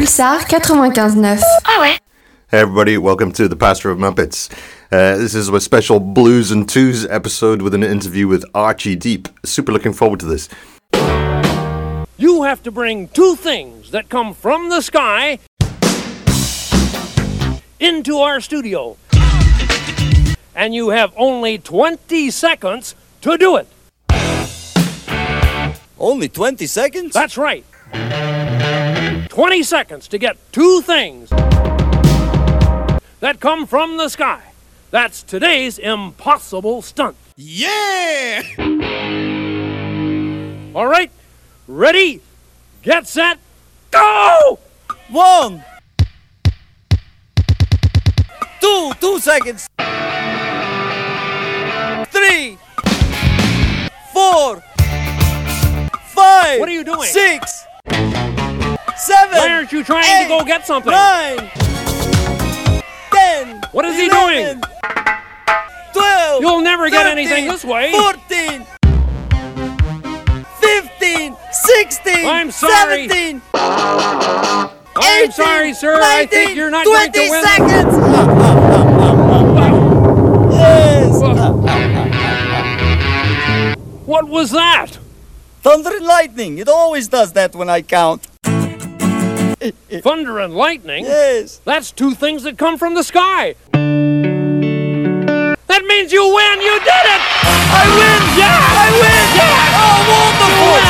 Pulsar 95.9. Ah ouais Hey everybody, welcome to the Pastor of Muppets. Uh, this is a special Blues and Twos episode with an interview with Archie Deep. Super looking forward to this. You have to bring two things that come from the sky into our studio. And you have only 20 seconds to do it. Only 20 seconds? That's right. 20 seconds to get two things that come from the sky. That's today's impossible stunt. Yeah! All right, ready, get set, go! One! Two, two seconds! Three! Four! Five! What are you doing? Six! Seven! Why aren't you trying eight, to go get something? Nine! Ten! What is he 11, Twelve! You'll never get anything this way. Fourteen! Fifteen! Sixteen! I'm sorry. Seventeen! I'm 18, sorry, sir. I think you're not going to win. seconds! yes! What was that? Thunder and lightning. It always does that when I count. Thunder and lightning? Yes. That's two things that come from the sky. That means you win. You did it. I win! Yeah. I win! Yeah. Oh, wonderful!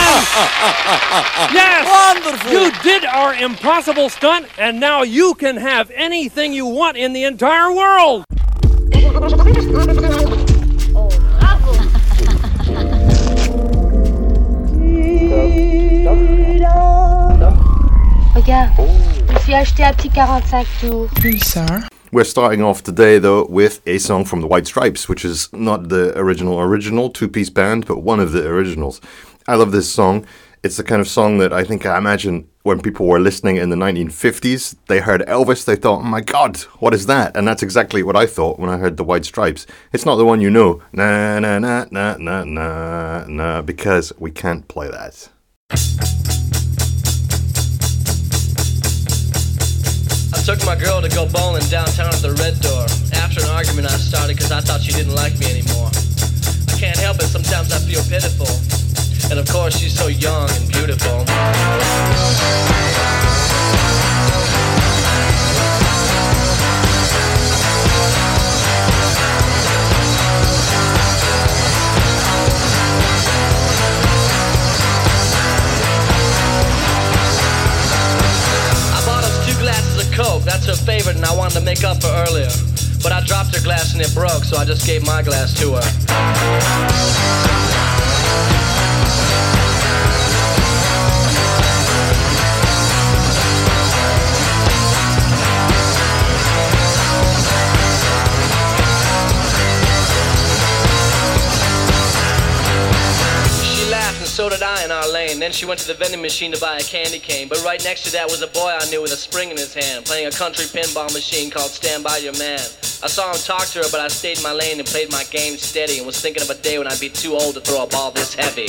Yes. Wonderful! You did our impossible stunt, and now you can have anything you want in the entire world. Suis acheté un petit 45. We're starting off today though with a song from the White Stripes, which is not the original original two-piece band, but one of the originals. I love this song. It's the kind of song that I think I imagine when people were listening in the 1950s, they heard Elvis, they thought, oh my god, what is that? And that's exactly what I thought when I heard the White Stripes. It's not the one you know, na na na na na na na, because we can't play that. Took my girl to go bowling downtown at the Red Door. After an argument I started because I thought she didn't like me anymore. I can't help it, sometimes I feel pitiful. And of course, she's so young and beautiful. That's her favorite, and I wanted to make up for earlier. But I dropped her glass and it broke, so I just gave my glass to her. Did I in our lane. Then she went to the vending machine to buy a candy cane. But right next to that was a boy I knew with a spring in his hand, playing a country pinball machine called Stand By Your Man. I saw him talk to her, but I stayed in my lane and played my game steady and was thinking of a day when I'd be too old to throw a ball this heavy.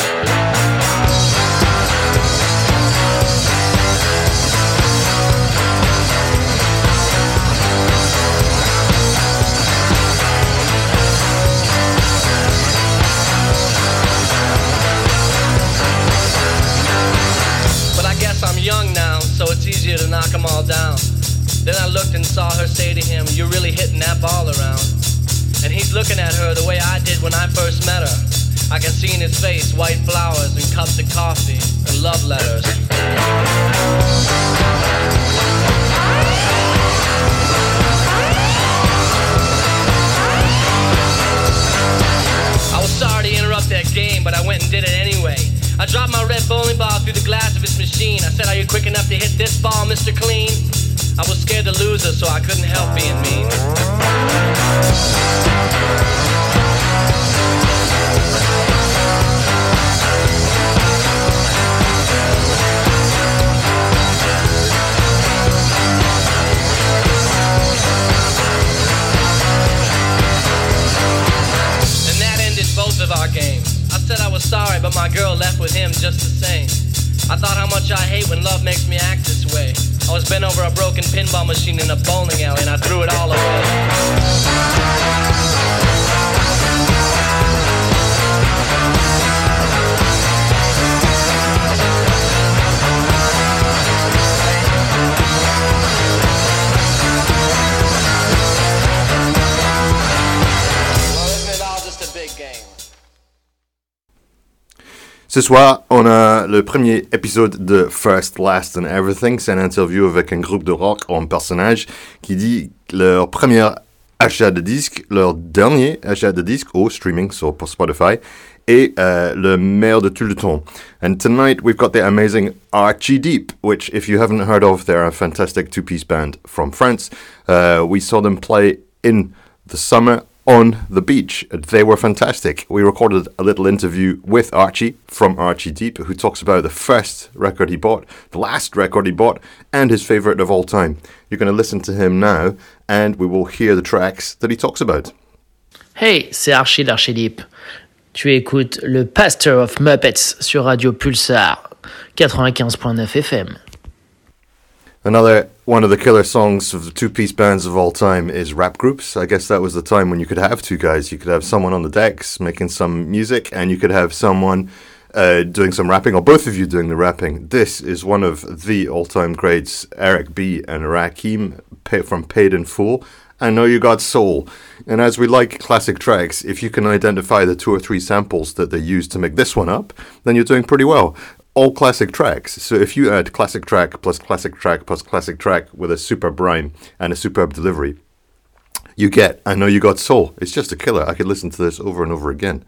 In a bowling alley and I threw it all away. Ce soir, on a le premier épisode de First, Last and Everything. C'est une interview avec un groupe de rock en personnage qui dit leur premier achat de disque, leur dernier achat de disque au streaming sur Spotify et uh, le meilleur de tout le temps. And tonight we've got the amazing Archie Deep, which if you haven't heard of, they're a fantastic two-piece band from France. Uh, we saw them play in the summer on the beach. They were fantastic. We recorded a little interview with Archie from Archie Deep, who talks about the first record he bought, the last record he bought, and his favorite of all time. You're going to listen to him now, and we will hear the tracks that he talks about. Hey, c'est Archie d'Archie Deep. Tu écoutes le Pastor of Muppets sur Radio Pulsar 95.9 FM. Another one of the killer songs of the two piece bands of all time is rap groups. I guess that was the time when you could have two guys. You could have someone on the decks making some music, and you could have someone uh, doing some rapping, or both of you doing the rapping. This is one of the all time greats, Eric B. and Rakim from Paid in Full. I know you got soul. And as we like classic tracks, if you can identify the two or three samples that they used to make this one up, then you're doing pretty well all classic tracks. So if you add classic track plus classic track plus classic track with a superb rhyme and a superb delivery, you get I Know You Got Soul. It's just a killer. I could listen to this over and over again.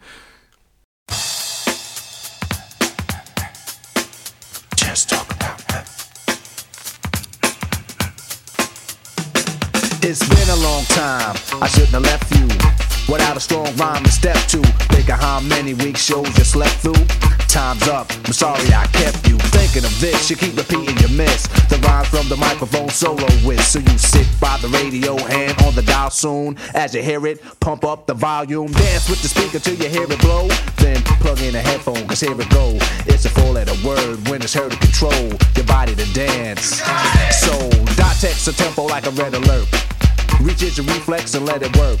Just talk about that. It's been a long time. I shouldn't have left you without a strong rhyme to step to. Think of how many weeks shows you slept through. Time's up. I'm sorry I kept you thinking of this. You keep repeating your miss. The rhyme from the microphone solo with. So you sit by the radio, hand on the dial soon. As you hear it, pump up the volume. Dance with the speaker till you hear it blow. Then plug in a headphone, cause here it go. It's a four letter word when it's heard to control your body to dance. So, dot text a tempo like a red alert. Reach your reflex and let it work.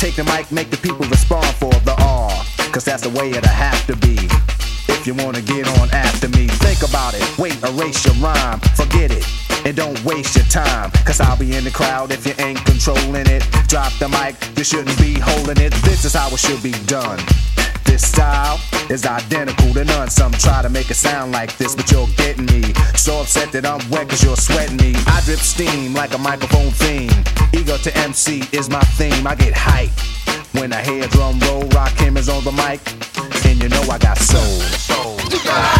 Take the mic, make the people respond for the R. Cause that's the way it'll have to be. If you wanna get on after me, think about it. Wait, erase your rhyme, forget it. And don't waste your time, cause I'll be in the crowd if you ain't controlling it. Drop the mic, you shouldn't be holding it. This is how it should be done. This style is identical to none. Some try to make it sound like this, but you're getting me. So upset that I'm wet cause you're sweating me. I drip steam like a microphone theme. Ego to MC is my theme. I get hype when I hear drum roll. Rakim is on the mic, and you know I got soul. soul.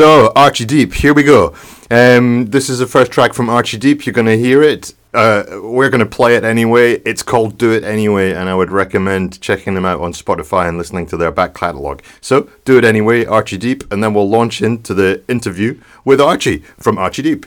So, Archie Deep, here we go. Um, this is the first track from Archie Deep. You're going to hear it. Uh, we're going to play it anyway. It's called Do It Anyway, and I would recommend checking them out on Spotify and listening to their back catalogue. So, Do It Anyway, Archie Deep, and then we'll launch into the interview with Archie from Archie Deep.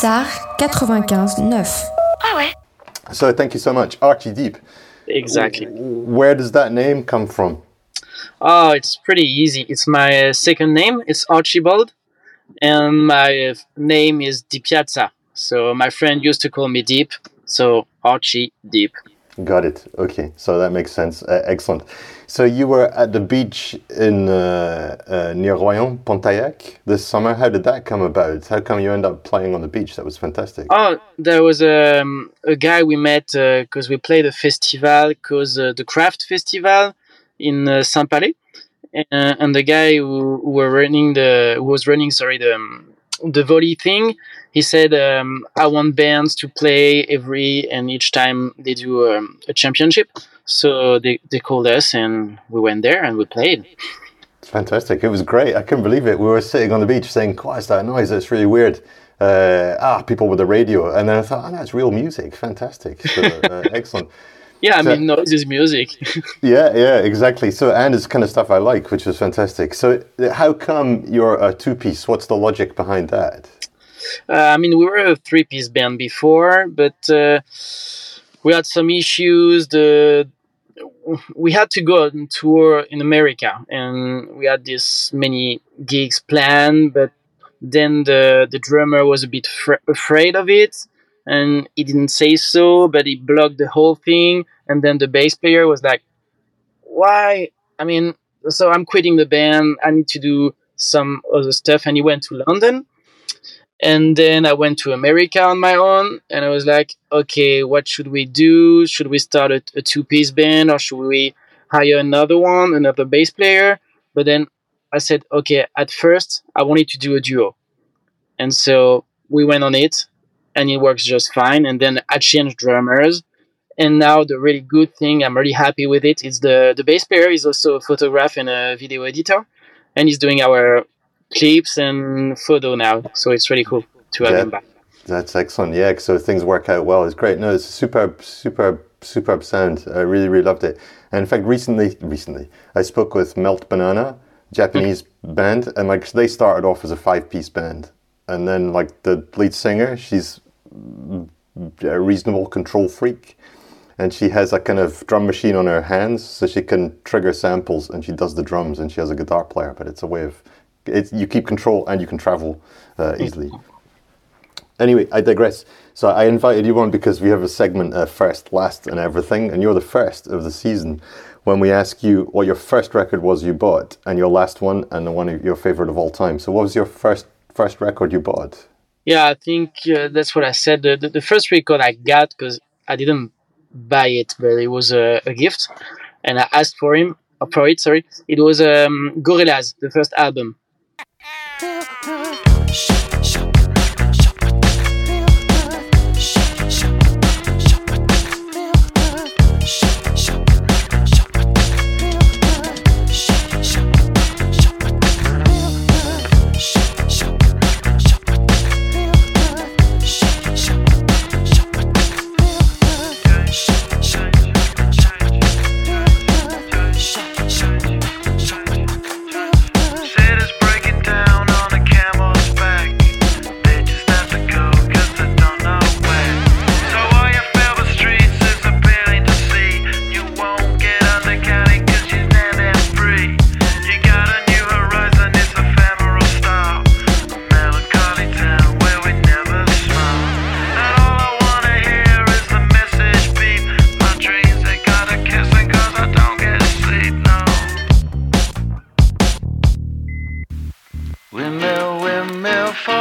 95.9. Ah ouais. So thank you so much, Archie Deep. Exactly. Where does that name come from? Oh, it's pretty easy. It's my uh, second name. It's Archibald, and my uh, name is Di Piazza. So my friend used to call me Deep. So Archie Deep. Got it. Okay, so that makes sense. Uh, excellent. So you were at the beach in uh, uh, near Royan, Pontaillac this summer. How did that come about? How come you end up playing on the beach? That was fantastic. Oh, there was um, a guy we met because we played a festival, because uh, the craft festival in uh, Saint Palais, and, and the guy who, who were running the who was running sorry the um, the volley thing. He said, um, "I want bands to play every and each time they do um, a championship." So they, they called us and we went there and we played. It's fantastic. It was great. I couldn't believe it. We were sitting on the beach saying, "What is that noise? It's really weird." Uh, ah, people with the radio, and then I thought, "Oh, that's real music. Fantastic. So, uh, excellent." Yeah, I So- mean, noise is music. Yeah, yeah, exactly. So, and it's kind of stuff I like, which was fantastic. So, how come you're a two piece? What's the logic behind that? Uh, I mean, we were a three piece band before, but uh, we had some issues. The we had to go on tour in America, and we had this many gigs planned, but then the the drummer was a bit fr- afraid of it, and he didn't say so, but he blocked the whole thing. And then the bass player was like, "Why? I mean, so I'm quitting the band. I need to do some other stuff." And he went to London and then I went to America on my own, and I was like, okay, what should we do? Should we start a, a two piece band, or should we hire another one, another bass player? But then I said, okay, at first, I wanted to do a duo. And so we went on it, and it works just fine. And then I changed drummers. And now the really good thing, I'm really happy with it, is the, the bass player is also a photographer and a video editor. And he's doing our clips and photo now. So it's really cool to have Yeah. him back. That's excellent. Yeah, so things work out well. It's great. No, it's a superb, superb, superb sound. I really, really loved it. And in fact, recently, recently, I spoke with Melt Banana, Japanese band, and like they started off as a five-piece band, and then like the lead singer, she's a reasonable control freak, and she has a kind of drum machine on her hands, so she can trigger samples, and she does the drums, and she has a guitar player. But it's a way of, it's you keep control and you can travel uh, easily. Anyway, I digress. So I invited you on because we have a segment, uh, first, last, and everything, and you're the first of the season. When we ask you what your first record was you bought, and your last one, and the one of your favorite of all time. So, what was your first first record you bought? Yeah, I think uh, that's what I said. The, the, the first record I got, because I didn't buy it, but it was a, a gift, and I asked for him uh, for it. Sorry, it was um, Gorillaz, the first album. Said Windmill, windmill, fall.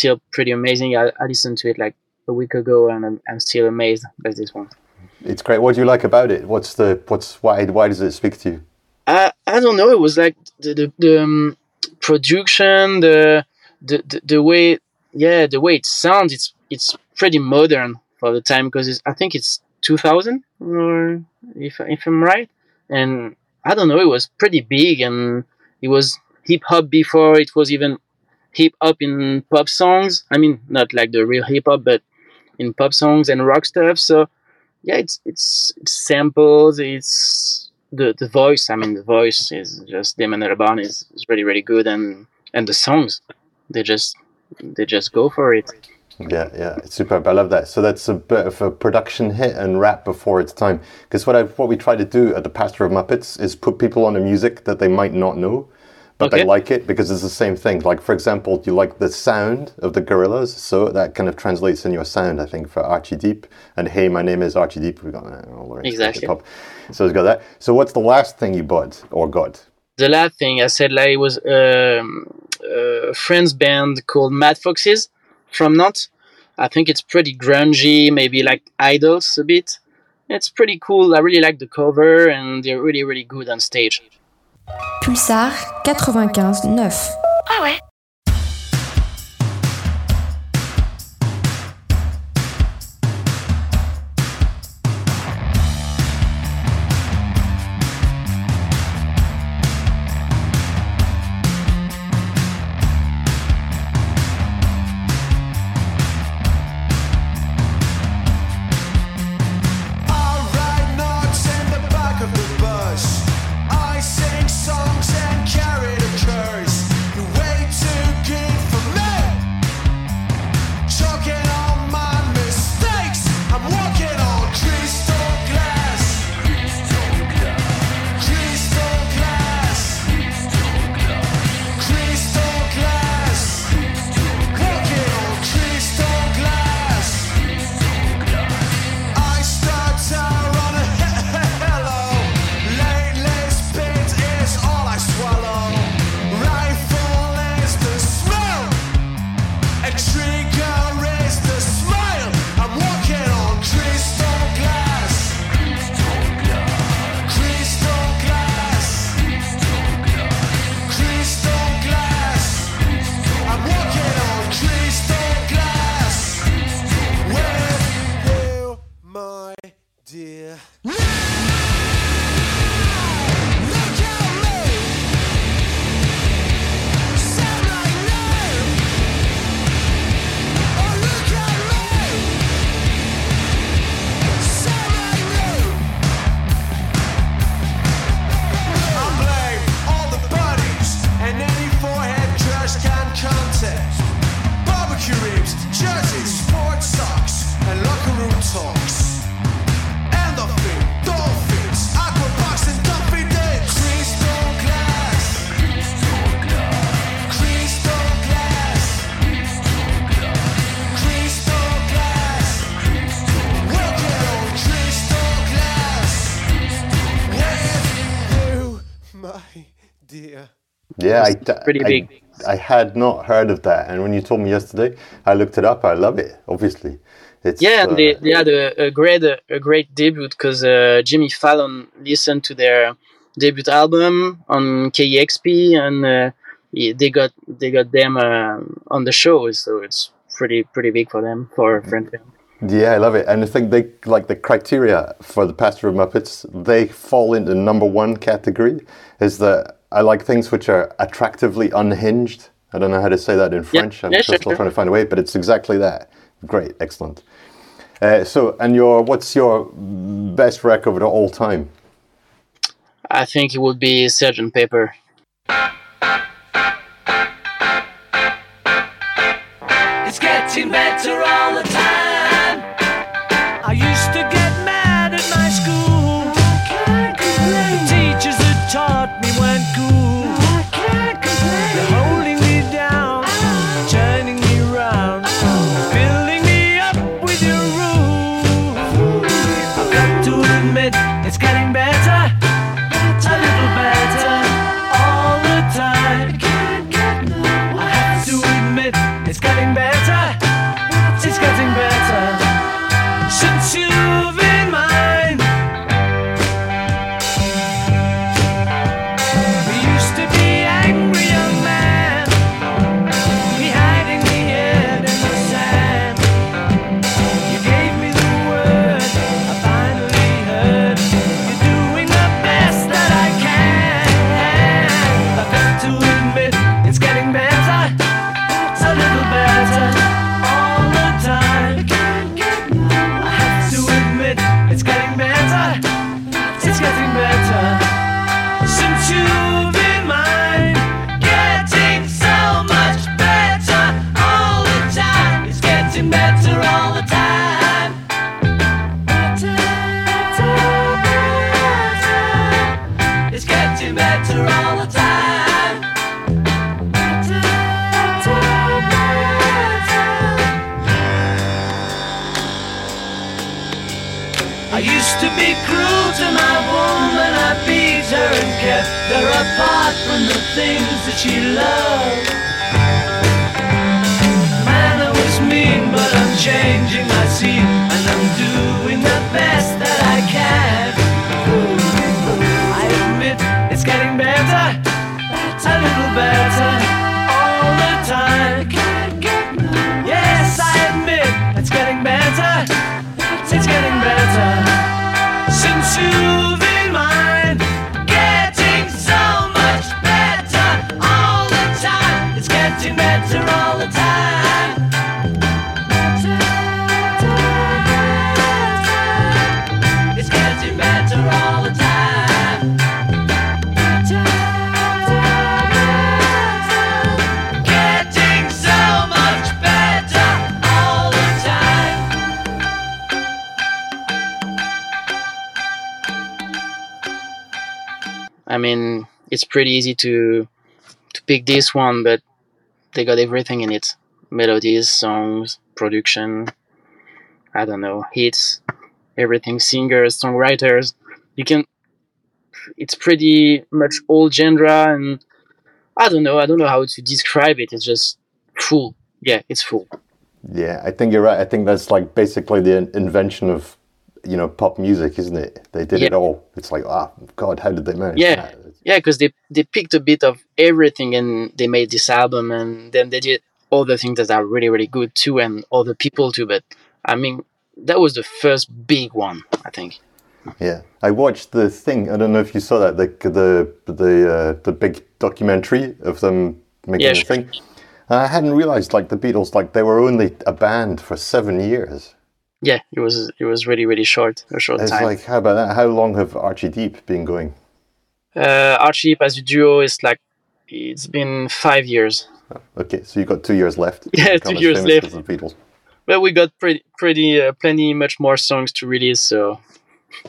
Still pretty amazing. I, I listened to it like a week ago, and I'm, I'm still amazed by this one. It's great. What do you like about it? What's the what's why why does it speak to you? I I don't know. It was like the the, the um, production, the, the the the way yeah the way it sounds. It's it's pretty modern for the time because I think it's 2000 or if if I'm right. And I don't know. It was pretty big and it was hip hop before it was even hip hop in pop songs. I mean, not like the real hip hop, but in pop songs and rock stuff. So yeah, it's it's, it's samples. It's the the voice. I mean, the voice is just Damon Albarn is, is really really good, and and the songs, they just they just go for it. Yeah, yeah, it's superb. I love that. So that's a bit of a production hit and rap before its time. Because what I what we try to do at the Pastor of Muppets is put people on a music that they might not know, but they like it because it's the same thing. Like for example, you like the sound of the Gorillaz, so that kind of translates in your sound. I think for Archie Deep and Hey, my name is Archie Deep. We got that all to the Exactly. top. So it's got that. So what's the last thing you bought or got? The last thing I said, like, it was um, a friend's band called Mad Foxes from Nantes. I think it's pretty grungy, maybe like IDLES a bit. It's pretty cool. I really like the cover, and they're really really good on stage. Pulsar 95.9. Ah ouais pretty I- big. I had not heard of that, and when you told me yesterday, I looked it up. I love it. Obviously, it's Yeah, uh, they, they had a, a great a great debut because uh, Jimmy Fallon listened to their debut album on KEXP, and uh, he- they got they got them uh, on the show, so it's pretty pretty big for them for a friend band. Yeah, I love it, and I think they like the criteria for the Pastor of Muppets. They fall into number one category. Is that I like things which are attractively unhinged. I don't know how to say that in French. I'm Yeah, still, sure, still sure. trying to find a way, but it's exactly that. Great, excellent. Uh, so, and your what's your best record of all time? I think it would be Sgt. Pepper. It's getting better They're holding me down, turning me round, me up with your rule. I've got to admit, it's getting better, that I mean, it's pretty easy to to pick this one, but they got everything in it: melodies, songs, production. I don't know, hits, everything. Singers, songwriters. You can. It's pretty much all genre, and I don't know. I don't know how to describe it. It's just full. Yeah, it's full. Yeah, I think you're right. I think that's like basically the invention of, you know, pop music, isn't it? They did it all. It's like, ah, God, how did they manage yeah that? Yeah because they they picked a bit of everything and they made this album and then they did all the things that are really really good too and all the people too but i mean that was the first big one i think Yeah, I watched the thing. I don't know if you saw that the the the uh, the big documentary of them making Yeah, the sure. thing. And I hadn't realized like the Beatles, like they were only a band for seven years. yeah it was it was really really short a short It's time like how about that? How long have Archie Deep been going? Uh archie as a duo is like it's been five years Okay, so you got two years left. Yeah, two years left. Beatles. but we got pretty pretty uh, plenty much more songs to release so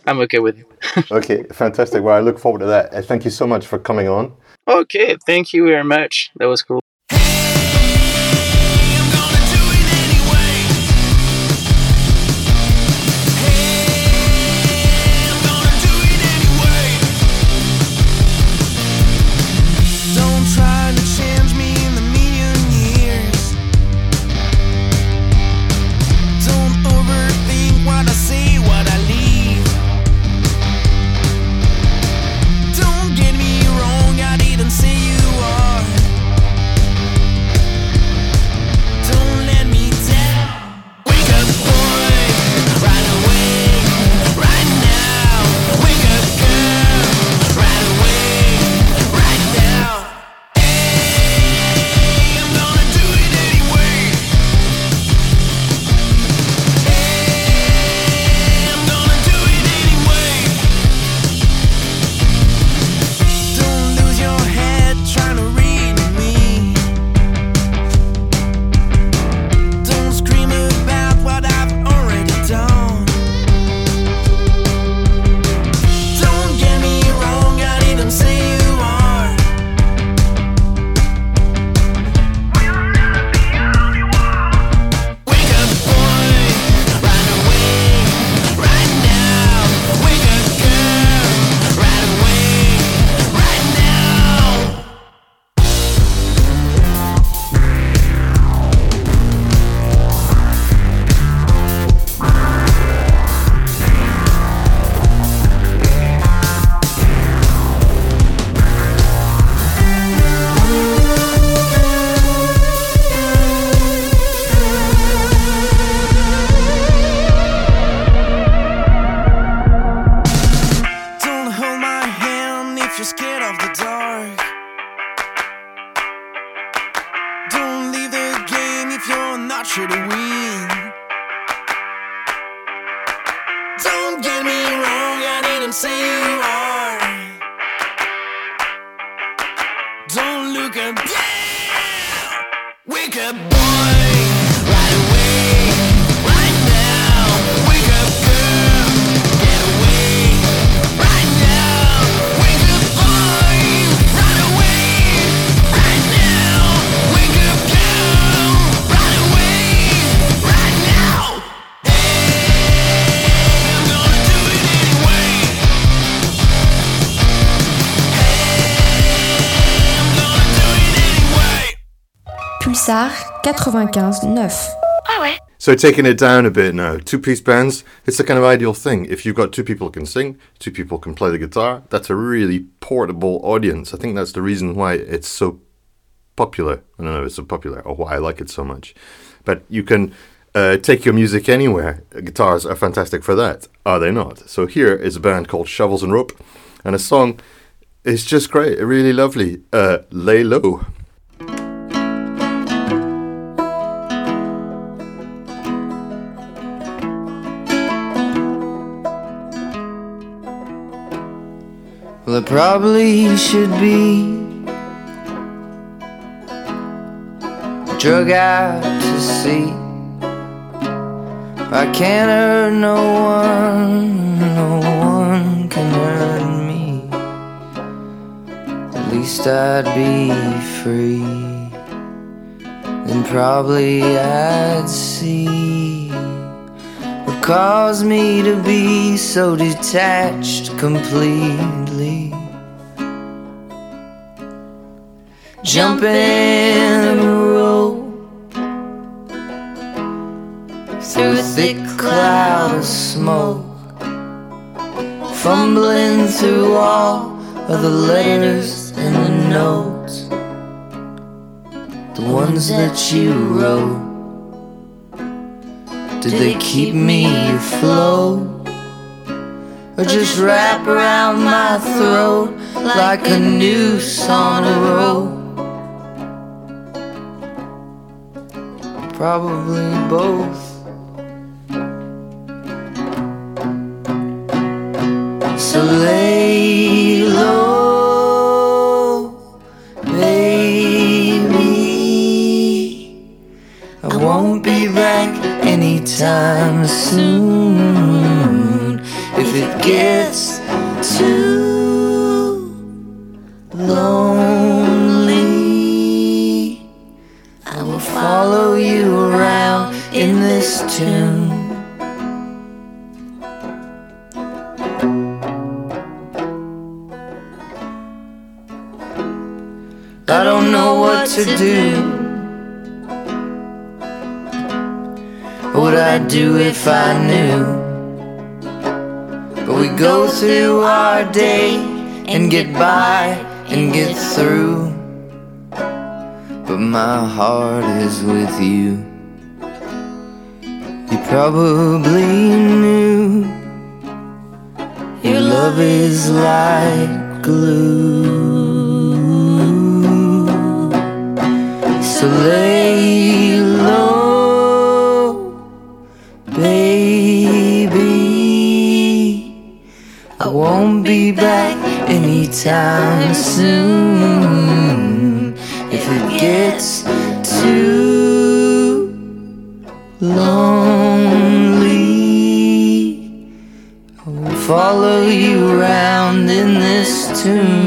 i'm okay with it Okay, fantastic. Well, I look forward to that. Uh, Thank you so much for coming on. okay thank you very much that was cool march of win. Don't get me wrong, I didn't say you are. Don't look at me, wake up, boy. Pulsar 95 9. So taking it down a bit now, two-piece bands, it's the kind of ideal thing. If you've got two people who can sing, two people can play the guitar, that's a really portable audience. I think that's the reason why it's so popular. I don't know if it's so popular or why I like it so much. But you can uh, take your music anywhere. Guitars are fantastic for that, are they not? So here is a band called Shovels and Rope, and a song is just great, really lovely. Uh, Lay Low. Well, it probably should be drug out to sea. I can't hurt no one, no one can hurt me. At least I'd be free. Then probably I'd see caused me to be so detached completely. Jumping a rope through a thick cloud of smoke, fumbling through all of the letters and the notes, the ones that you wrote. Did they keep me afloat? Or just wrap around my throat like a noose on a rope? Probably both. So lay soon. Get by and get through. But my heart is with you. You probably knew your love is like glue. So lay anytime soon. If it gets too lonely, I will follow you around in this tune.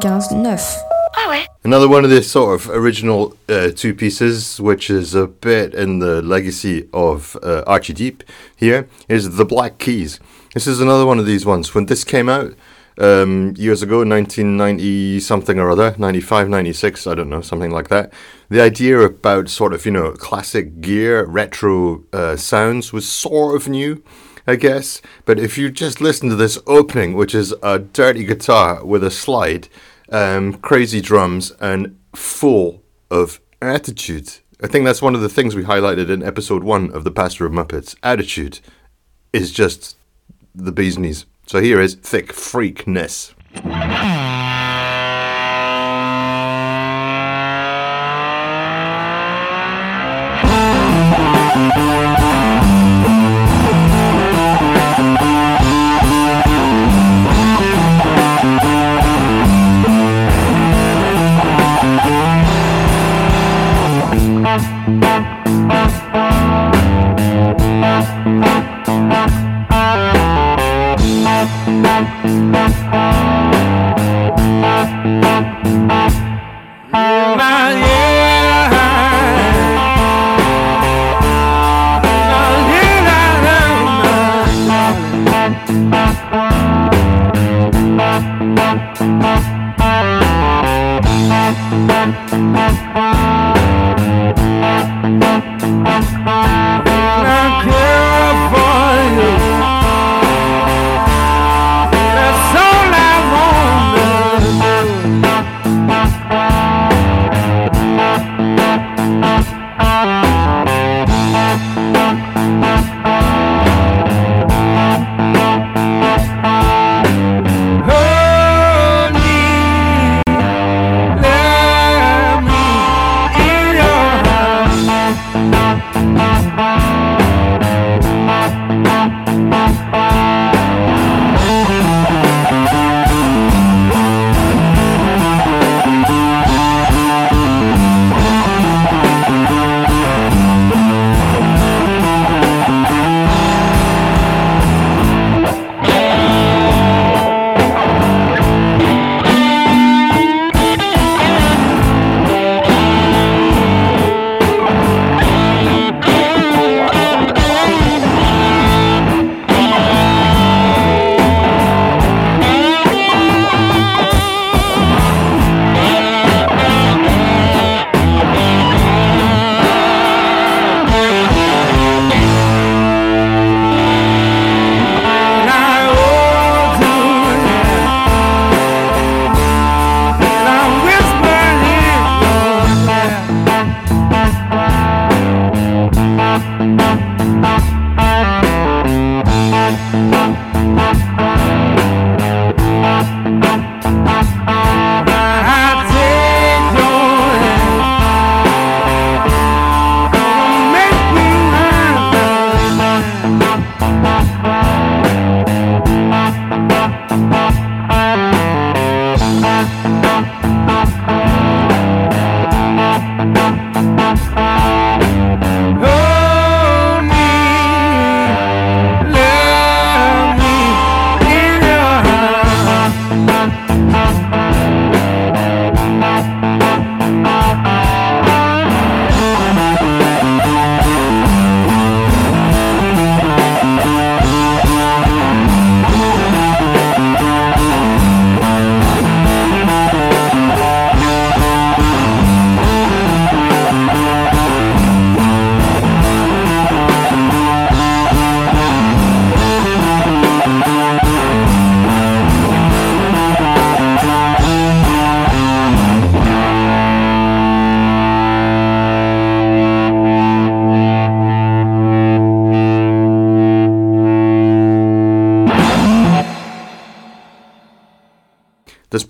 95.9. Another one of the sort of original uh, two pieces, which is a bit in the legacy of uh, Archie Deep here, is The Black Keys. This is another one of these ones. When this came out um, years ago, 1990 something or other, 95, 96, I don't know, something like that, the idea about sort of, you know, classic gear, retro uh, sounds was sort of new. I guess, but if you just listen to this opening, which is a dirty guitar with a slide, um, crazy drums, and full of attitude. I think that's one of the things we highlighted in episode one of The Pastor of Muppets. Attitude is just the bee's knees. So here is Thickfreakness.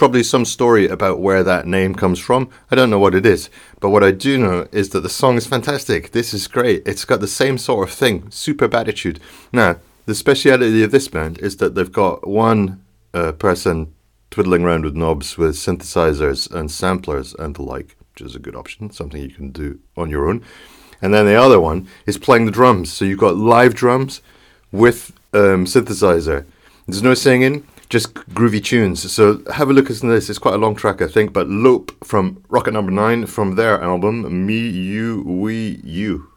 Probably some story about where that name comes from. I don't know what it is, but what I do know is that the song is fantastic. This is great. It's got the same sort of thing, super attitude. Now, the speciality of this band is that they've got one uh, person twiddling around with knobs with synthesizers and samplers and the like, which is a good option, something you can do on your own. and then the other one is playing the drums. So you've got live drums with um, synthesizer. There's no singing, just groovy tunes. So have a look at this. It's quite a long track, I think. But Lope from Rocket Number Nine from their album Me, You, We, You.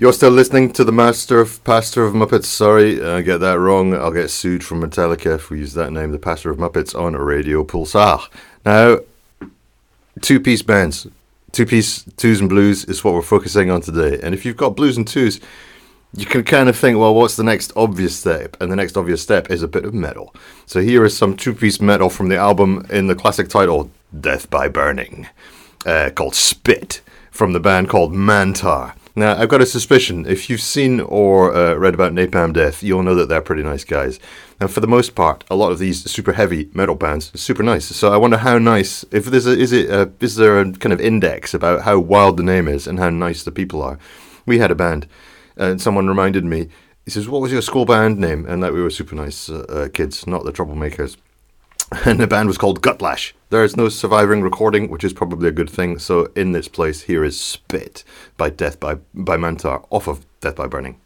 You're still listening to the Master of Pastor of Muppets. Sorry, I get that wrong. I'll get sued from Metallica if we use that name, the Pastor of Muppets, on a Radio Pulsar. Now, two piece bands, two piece twos and blues is what we're focusing on today. And if you've got blues and twos, you can kind of think, well, what's the next obvious step? And the next obvious step is a bit of metal. So here is some two piece metal from the album in the classic title, Death by Burning, uh, called Spit, from the band called Mantar. Now, I've got a suspicion. If you've seen or uh, read about Napalm Death, you'll know that they're pretty nice guys. And for the most part, a lot of these super heavy metal bands are super nice. So I wonder how nice. If there's a, is it a, is there a kind of index about how wild the name is and how nice the people are? We had a band, and someone reminded me. He says, "What was your school band name?" And that we were super nice uh, uh, kids, not the troublemakers. And the band was called Gutlash. There is no surviving recording, which is probably a good thing. So in this place, here is Spit by Death by by Mantar off of Death by Burning.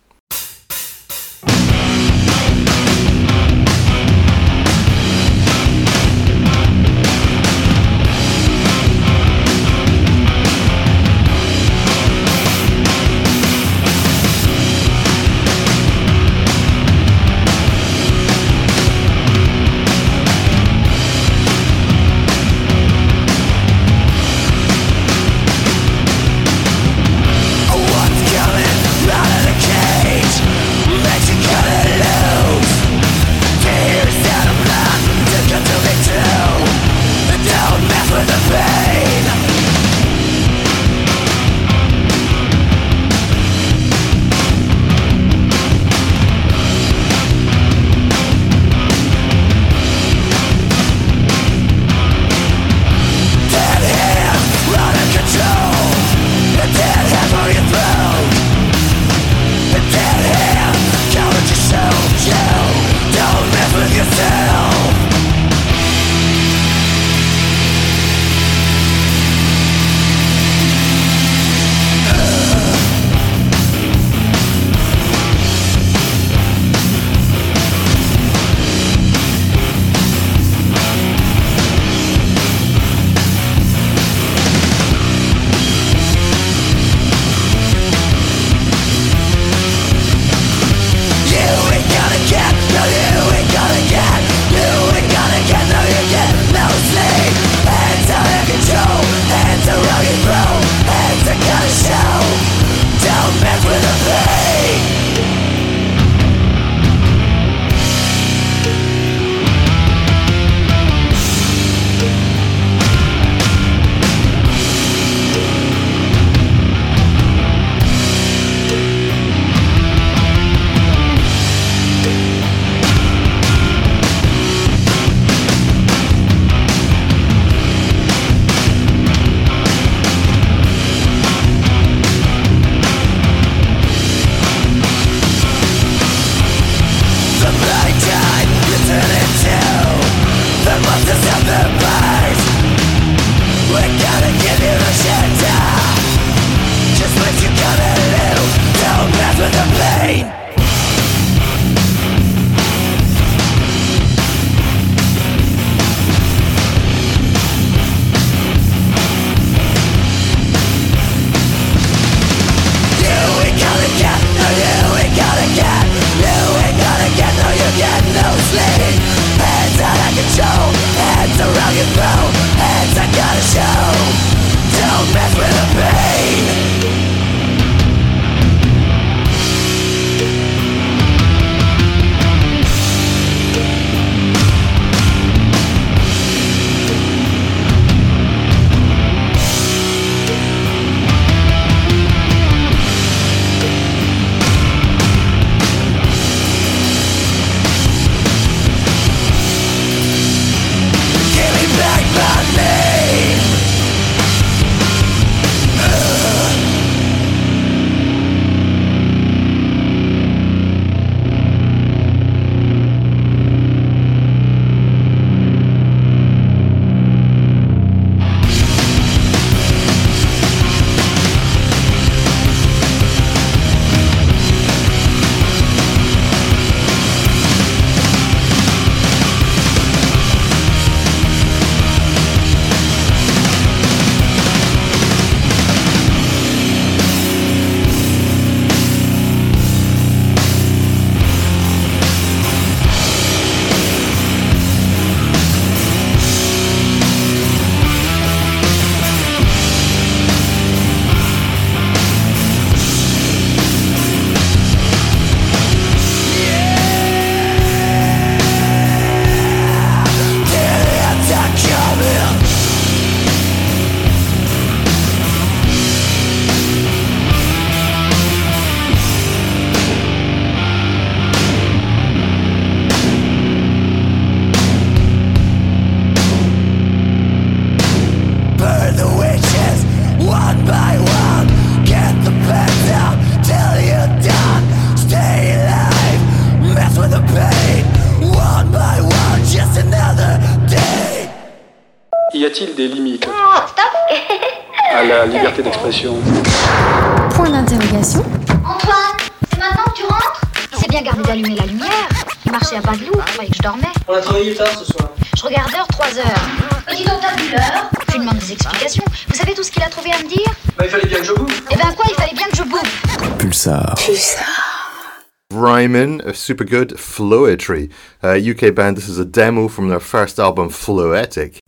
in a super good Floetry, uh, UK band. This is a demo from their first album, Floetic.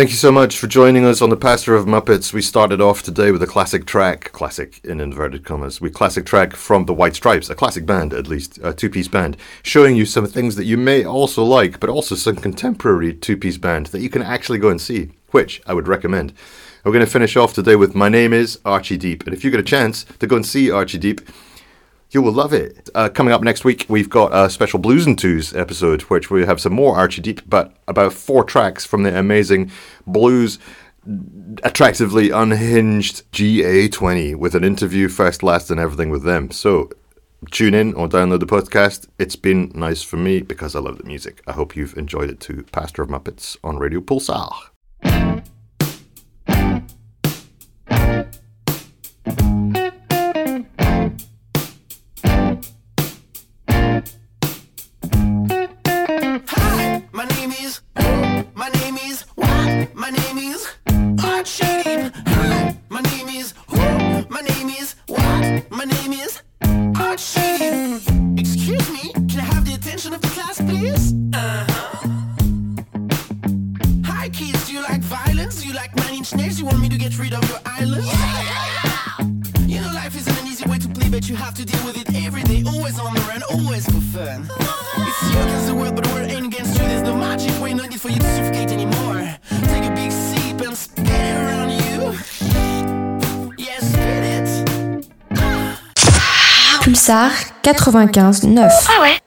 Thank you so much for joining us on The Pastor of Muppets. We started off today with a classic track, classic in inverted commas, we classic track from The White Stripes, a classic band at least, a two piece band, showing you some things that you may also like, but also some contemporary two piece band that you can actually go and see, which I would recommend. We're going to finish off today with My Name is Archie Deep. And if you get a chance to go and see Archie Deep, you will love it. Uh, coming up next week, we've got a special Blues and Twos episode, which we have some more Archie Deep, but about four tracks from the amazing blues attractively unhinged GA20 with an interview first, last, and everything with them. So tune in or download the podcast. It's been nice for me because I love the music. I hope you've enjoyed it too. Pastor of Muppets on Radio Pulsar. 95 9. Ah ouais